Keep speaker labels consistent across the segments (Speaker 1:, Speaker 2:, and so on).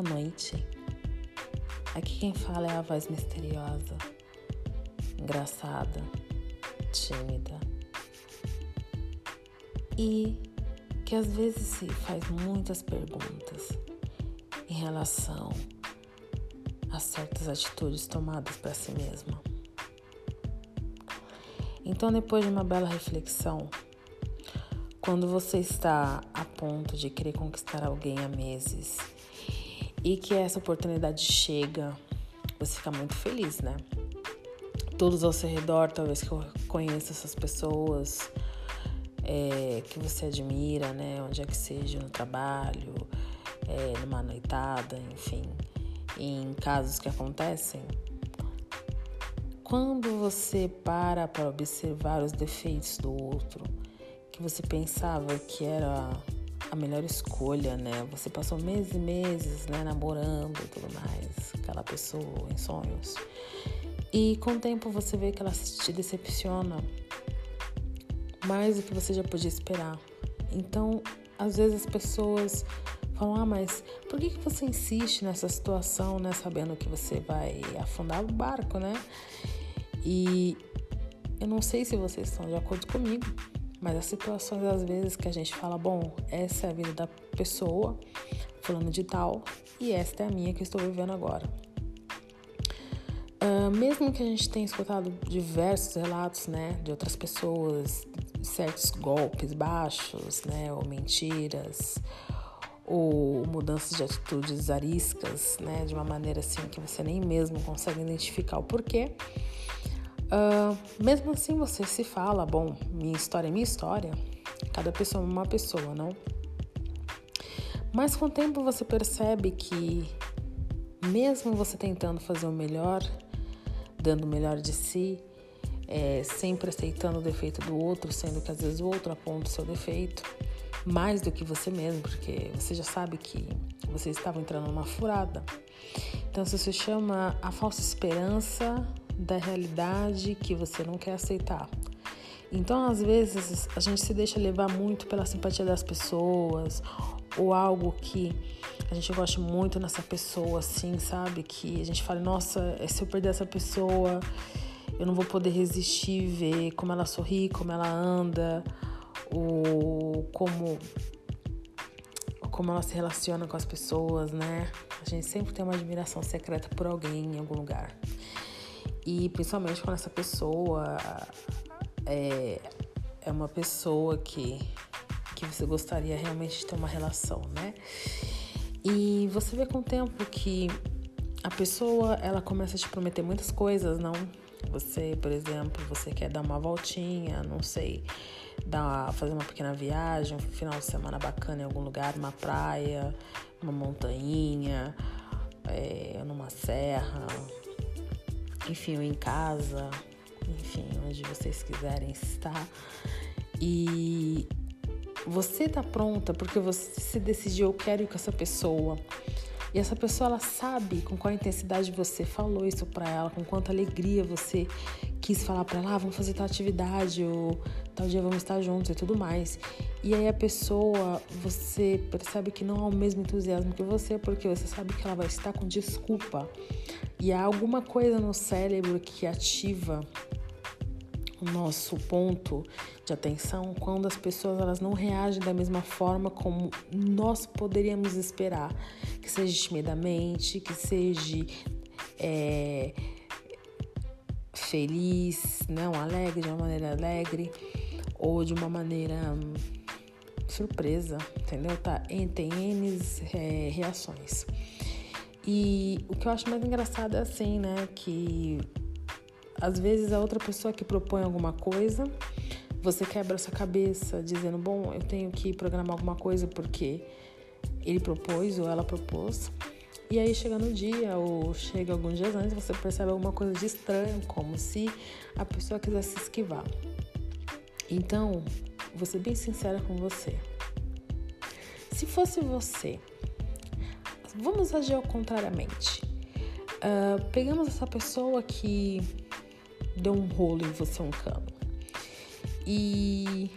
Speaker 1: boa noite. Aqui quem fala é a voz misteriosa, engraçada, tímida e que às vezes se faz muitas perguntas em relação a certas atitudes tomadas para si mesma. Então, depois de uma bela reflexão, quando você está a ponto de querer conquistar alguém há meses e que essa oportunidade chega, você fica muito feliz, né? Todos ao seu redor, talvez que conheça essas pessoas é, que você admira, né? Onde é que seja, no trabalho, é, numa noitada, enfim, em casos que acontecem. Quando você para para observar os defeitos do outro, que você pensava que era a melhor escolha, né? Você passou meses e meses, né, namorando e tudo mais, aquela pessoa em sonhos. E com o tempo você vê que ela te decepciona mais do que você já podia esperar. Então, às vezes as pessoas falam: "Ah, mas por que que você insiste nessa situação, né, sabendo que você vai afundar o barco, né?" E eu não sei se vocês estão de acordo comigo, mas as situações às vezes que a gente fala, bom, essa é a vida da pessoa, falando de tal, e esta é a minha que estou vivendo agora. Uh, mesmo que a gente tenha escutado diversos relatos, né, de outras pessoas, certos golpes baixos, né, ou mentiras, ou mudanças de atitudes ariscas, né, de uma maneira assim que você nem mesmo consegue identificar o porquê. Uh, mesmo assim, você se fala, bom, minha história é minha história, cada pessoa é uma pessoa, não? Mas com o tempo você percebe que, mesmo você tentando fazer o melhor, dando o melhor de si, é, sempre aceitando o defeito do outro, sendo que às vezes o outro aponta o seu defeito, mais do que você mesmo, porque você já sabe que você estava entrando numa furada. Então, isso se chama a falsa esperança da realidade que você não quer aceitar. Então, às vezes, a gente se deixa levar muito pela simpatia das pessoas ou algo que a gente gosta muito nessa pessoa, assim, sabe? Que a gente fala, nossa, se eu perder essa pessoa, eu não vou poder resistir ver como ela sorri, como ela anda, ou como como ela se relaciona com as pessoas, né? A gente sempre tem uma admiração secreta por alguém em algum lugar. E principalmente quando essa pessoa é, é uma pessoa que, que você gostaria realmente de ter uma relação, né? E você vê com o tempo que a pessoa ela começa a te prometer muitas coisas, não? Você, por exemplo, você quer dar uma voltinha, não sei, dar, fazer uma pequena viagem, um final de semana bacana em algum lugar, uma praia, uma montanha, é, numa serra, enfim, ou em casa, enfim, onde vocês quiserem estar. E você tá pronta porque você decidiu, eu quero ir com essa pessoa. E essa pessoa ela sabe com qual intensidade você falou isso para ela, com quanta alegria você quis falar para ela, ah, vamos fazer tal atividade ou tal dia vamos estar juntos e tudo mais. E aí a pessoa, você percebe que não há o mesmo entusiasmo que você, porque você sabe que ela vai estar com desculpa. E há alguma coisa no cérebro que ativa o nosso ponto de atenção quando as pessoas elas não reagem da mesma forma como nós poderíamos esperar, que seja timidamente, que seja é, feliz, não alegre de uma maneira alegre ou de uma maneira hum, surpresa, entendeu? Tá? Tem N é, reações. E o que eu acho mais engraçado é assim, né? Que às vezes a outra pessoa que propõe alguma coisa, você quebra sua cabeça dizendo, bom, eu tenho que programar alguma coisa porque ele propôs ou ela propôs. E aí chega no dia ou chega alguns dias antes, você percebe alguma coisa de estranho, como se a pessoa quisesse se esquivar. Então, vou ser bem sincera com você. Se fosse você, vamos agir ao contrariamente. Uh, pegamos essa pessoa que deu um rolo em você, um cano. E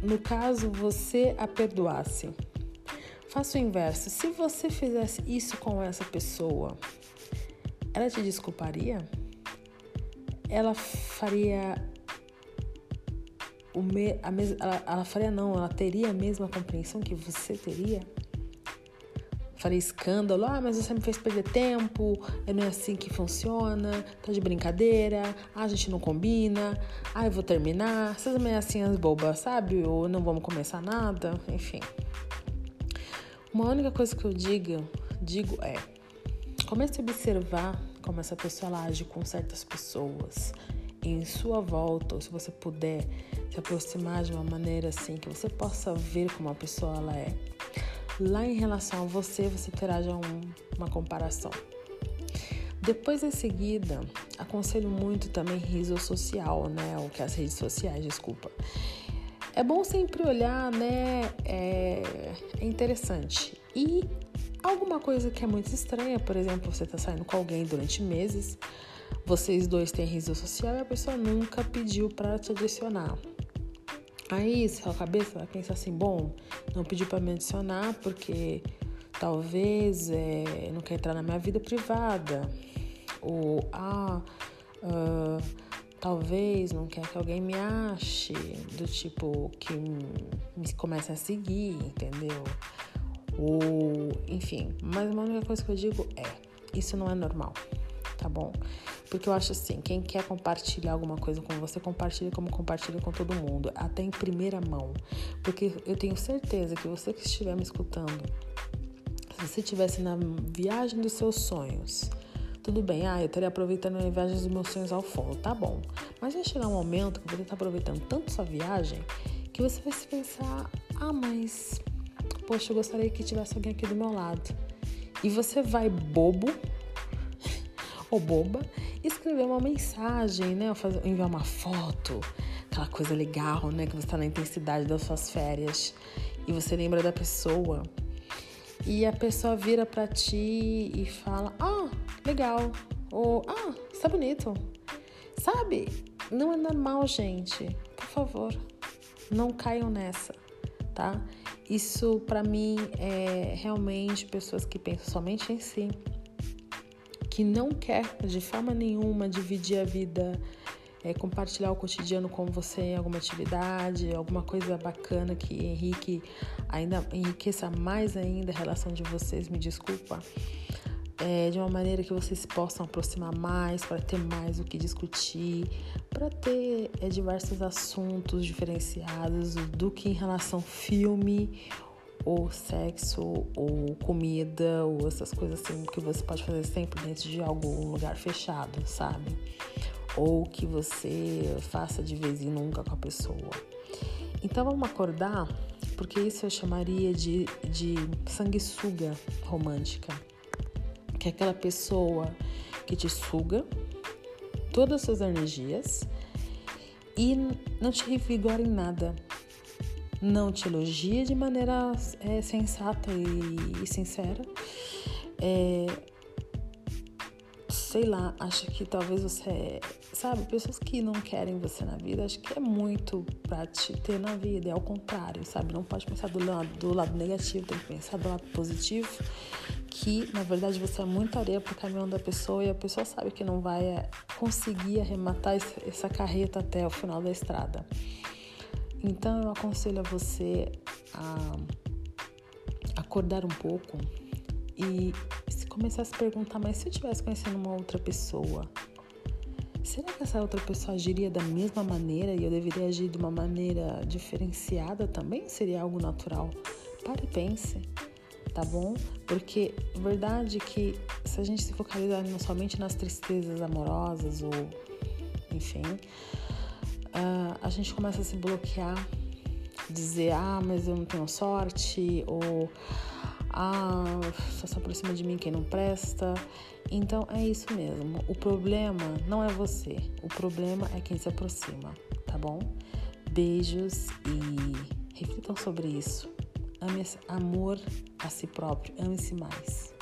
Speaker 1: no caso você a perdoasse, faça o inverso. Se você fizesse isso com essa pessoa, ela te desculparia? Ela faria o me, a mes, ela, ela faria não, ela teria a mesma compreensão que você teria? Faria escândalo, ah, mas você me fez perder tempo, não é assim que funciona, tá de brincadeira, ah, a gente não combina, ah, eu vou terminar, essas ameaçinhas bobas, sabe? Ou não vamos começar nada, enfim. Uma única coisa que eu digo, digo é, comece a observar como essa pessoa age com certas pessoas em sua volta, ou se você puder se aproximar de uma maneira assim que você possa ver como a pessoa ela é. Lá em relação a você, você terá já um, uma comparação. Depois em seguida, aconselho muito também riso social, né? O que as redes sociais, desculpa. É bom sempre olhar, né? É, é interessante. E alguma coisa que é muito estranha, por exemplo, você está saindo com alguém durante meses, vocês dois têm riso social e a pessoa nunca pediu para te adicionar. Aí, sua cabeça vai pensar assim: bom, não pediu para me adicionar porque talvez é, não quer entrar na minha vida privada. Ou, ah, uh, talvez não quer que alguém me ache, do tipo que me comece a seguir, entendeu? Ou, enfim, mas uma única coisa que eu digo é: isso não é normal, tá bom? Porque eu acho assim, quem quer compartilhar alguma coisa com você, compartilha como compartilha com todo mundo, até em primeira mão. Porque eu tenho certeza que você que estiver me escutando, se você estivesse na viagem dos seus sonhos, tudo bem, ah, eu estaria aproveitando a viagem dos meus sonhos ao fundo, tá bom. Mas vai chegar um momento que você está aproveitando tanto sua viagem que você vai se pensar, ah, mas poxa, eu gostaria que tivesse alguém aqui do meu lado. E você vai bobo ou boba escrever uma mensagem, né? Ou fazer, enviar uma foto, aquela coisa legal, né? Que você está na intensidade das suas férias e você lembra da pessoa. E a pessoa vira para ti e fala: Ah, legal. Ou Ah, está bonito. Sabe? Não é normal, gente. Por favor, não caiam nessa, tá? Isso para mim é realmente pessoas que pensam somente em si que não quer de forma nenhuma dividir a vida, é, compartilhar o cotidiano com você em alguma atividade, alguma coisa bacana que enrique, ainda enriqueça mais ainda a relação de vocês, me desculpa. É, de uma maneira que vocês possam aproximar mais, para ter mais o que discutir, para ter é, diversos assuntos diferenciados do que em relação filme ou sexo, ou comida, ou essas coisas assim que você pode fazer sempre dentro de algum lugar fechado, sabe? Ou que você faça de vez em nunca com a pessoa. Então vamos acordar, porque isso eu chamaria de, de sanguessuga romântica, que é aquela pessoa que te suga todas as suas energias e não te revigora em nada não te elogia de maneira é, sensata e, e sincera. É, sei lá, acho que talvez você, sabe, pessoas que não querem você na vida, acho que é muito pra te ter na vida, é ao contrário, sabe? Não pode pensar do lado, do lado negativo, tem que pensar do lado positivo, que na verdade você é muito areia pro caminhão da pessoa e a pessoa sabe que não vai é, conseguir arrematar essa carreta até o final da estrada. Então eu aconselho a você a acordar um pouco e se começar a se perguntar, mas se eu estivesse conhecendo uma outra pessoa, será que essa outra pessoa agiria da mesma maneira e eu deveria agir de uma maneira diferenciada também? Seria algo natural? Pare e pense, tá bom? Porque verdade que se a gente se focalizar somente nas tristezas amorosas ou enfim, uh, a gente começa a se bloquear, dizer, ah, mas eu não tenho sorte, ou ah, só se aproxima de mim quem não presta. Então é isso mesmo. O problema não é você, o problema é quem se aproxima, tá bom? Beijos e reflitam sobre isso. Ame amor a si próprio, ame-se mais.